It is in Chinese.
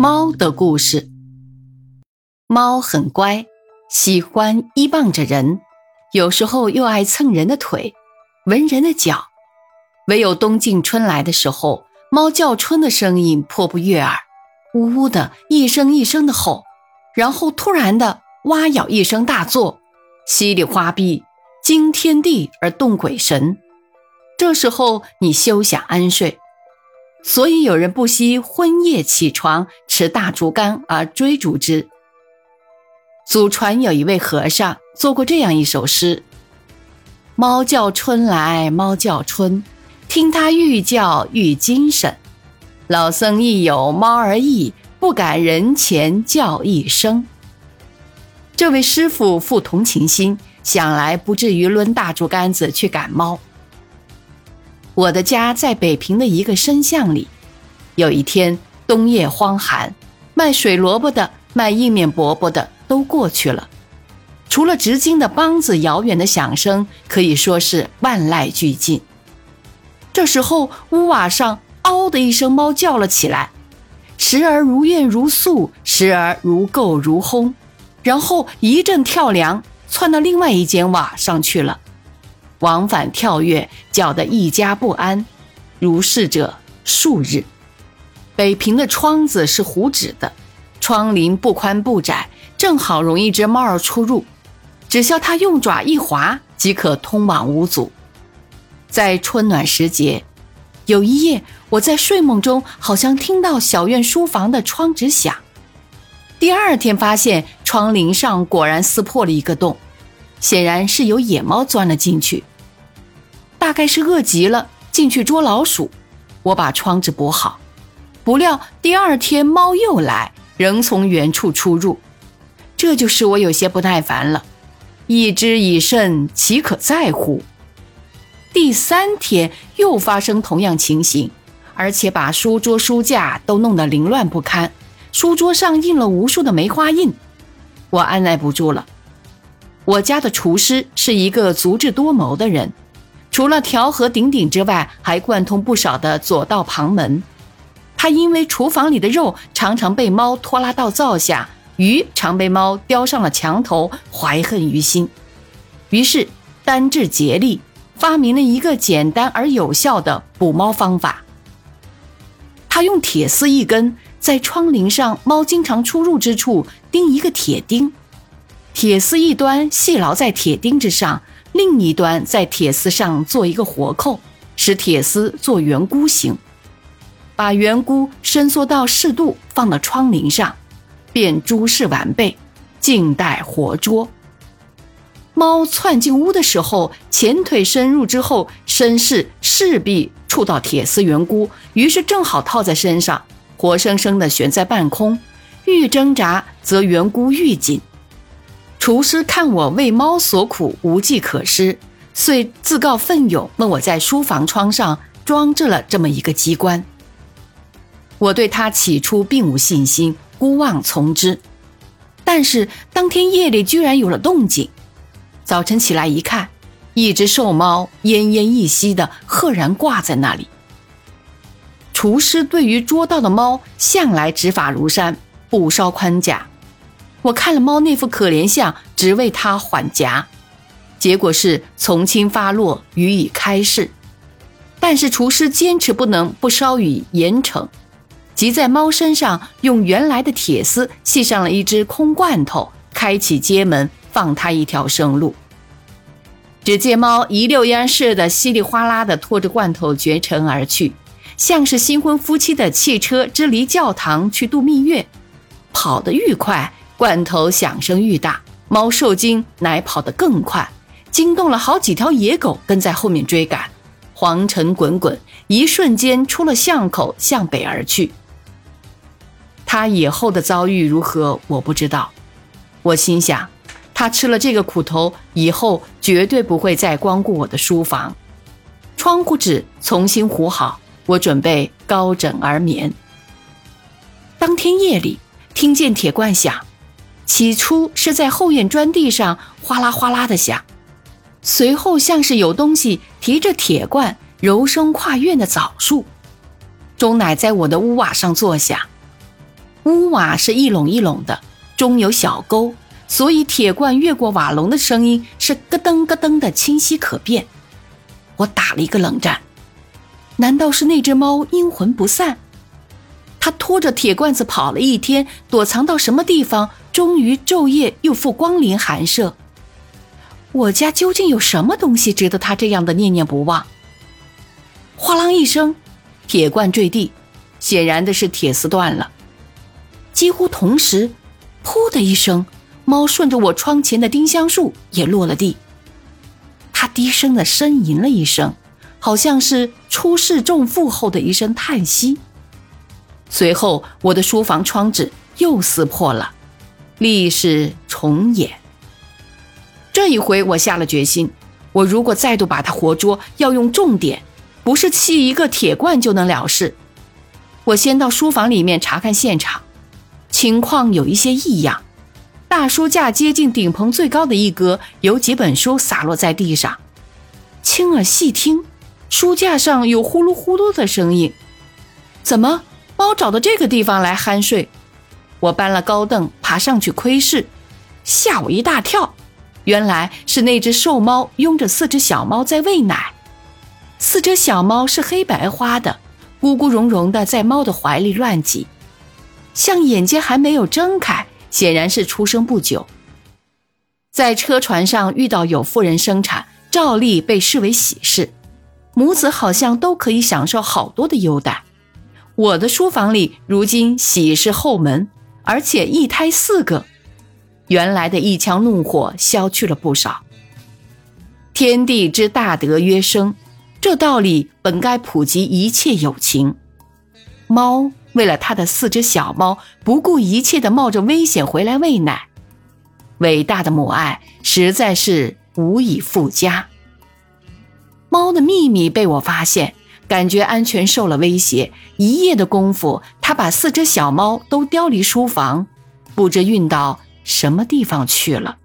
猫的故事。猫很乖，喜欢依傍着人，有时候又爱蹭人的腿，闻人的脚。唯有冬尽春来的时候，猫叫春的声音颇不悦耳，呜呜的一声一声的吼，然后突然的哇咬一声大作，稀里哗啦，惊天地而动鬼神。这时候你休想安睡。所以有人不惜昏夜起床，持大竹竿而追逐之。祖传有一位和尚做过这样一首诗：“猫叫春来猫叫春，听它愈叫愈精神。老僧亦有猫儿意，不敢人前叫一声。”这位师傅富同情心，想来不至于抡大竹竿子去赶猫。我的家在北平的一个深巷里。有一天冬夜荒寒，卖水萝卜的、卖意面饽饽的都过去了，除了直经的梆子遥远的响声，可以说是万籁俱静。这时候屋瓦上“嗷”的一声，猫叫了起来，时而如怨如诉，时而如垢如轰，然后一阵跳梁，窜到另外一间瓦上去了。往返跳跃，搅得一家不安，如是者数日。北平的窗子是糊纸的，窗棂不宽不窄，正好容一只猫儿出入。只需它用爪一划，即可通往无阻。在春暖时节，有一夜我在睡梦中，好像听到小院书房的窗纸响。第二天发现窗棂上果然撕破了一个洞。显然是有野猫钻了进去，大概是饿极了进去捉老鼠。我把窗子补好，不料第二天猫又来，仍从原处出入，这就使我有些不耐烦了。一只已甚，岂可在乎？第三天又发生同样情形，而且把书桌书架都弄得凌乱不堪，书桌上印了无数的梅花印，我按耐不住了。我家的厨师是一个足智多谋的人，除了调和鼎鼎之外，还贯通不少的左道旁门。他因为厨房里的肉常常被猫拖拉到灶下，鱼常被猫叼上了墙头，怀恨于心，于是单治竭力，发明了一个简单而有效的捕猫方法。他用铁丝一根，在窗棂上猫经常出入之处钉一个铁钉。铁丝一端系牢在铁钉之上，另一端在铁丝上做一个活扣，使铁丝做圆箍形，把圆箍伸缩到适度，放到窗棂上，便诸事完备，静待活捉。猫窜进屋的时候，前腿伸入之后，身势势必触到铁丝圆箍，于是正好套在身上，活生生的悬在半空。愈挣扎，则圆箍愈紧。厨师看我为猫所苦，无计可施，遂自告奋勇问我在书房窗上装置了这么一个机关。我对他起初并无信心，孤望从之。但是当天夜里居然有了动静，早晨起来一看，一只瘦猫奄奄一息的赫然挂在那里。厨师对于捉到的猫向来执法如山，不稍宽假。我看了猫那副可怜相，只为它缓颊，结果是从轻发落，予以开释。但是厨师坚持不能不稍予严惩，即在猫身上用原来的铁丝系上了一只空罐头，开启街门，放它一条生路。只见猫一溜烟似的，稀里哗啦的拖着罐头绝尘而去，像是新婚夫妻的汽车支离教堂去度蜜月，跑得愈快。罐头响声愈大，猫受惊，乃跑得更快，惊动了好几条野狗跟在后面追赶。黄尘滚滚，一瞬间出了巷口，向北而去。他以后的遭遇如何，我不知道。我心想，他吃了这个苦头以后，绝对不会再光顾我的书房。窗户纸重新糊好，我准备高枕而眠。当天夜里，听见铁罐响。起初是在后院砖地上哗啦哗啦的响，随后像是有东西提着铁罐柔声跨院的枣树，钟乃在我的屋瓦上坐下。屋瓦是一垄一垄的，中有小沟，所以铁罐越过瓦笼的声音是咯噔咯噔的，清晰可辨。我打了一个冷战，难道是那只猫阴魂不散？他拖着铁罐子跑了一天，躲藏到什么地方？终于昼夜又复光临寒舍。我家究竟有什么东西值得他这样的念念不忘？哗啷一声，铁罐坠地，显然的是铁丝断了。几乎同时，噗的一声，猫顺着我窗前的丁香树也落了地。它低声的呻吟了一声，好像是出事重负后的一声叹息。随后，我的书房窗纸又撕破了，历史重演。这一回，我下了决心，我如果再度把它活捉，要用重点，不是砌一个铁罐就能了事。我先到书房里面查看现场，情况有一些异样。大书架接近顶棚最高的一格，有几本书洒落在地上。轻耳细听，书架上有呼噜呼噜的声音。怎么？猫找到这个地方来酣睡，我搬了高凳爬上去窥视，吓我一大跳。原来是那只瘦猫拥着四只小猫在喂奶，四只小猫是黑白花的，咕咕茸茸的在猫的怀里乱挤，像眼睛还没有睁开，显然是出生不久。在车船上遇到有妇人生产，照例被视为喜事，母子好像都可以享受好多的优待。我的书房里如今喜事后门，而且一胎四个，原来的一腔怒火消去了不少。天地之大德曰生，这道理本该普及一切有情。猫为了它的四只小猫，不顾一切的冒着危险回来喂奶，伟大的母爱实在是无以复加。猫的秘密被我发现。感觉安全受了威胁，一夜的功夫，他把四只小猫都叼离书房，不知运到什么地方去了。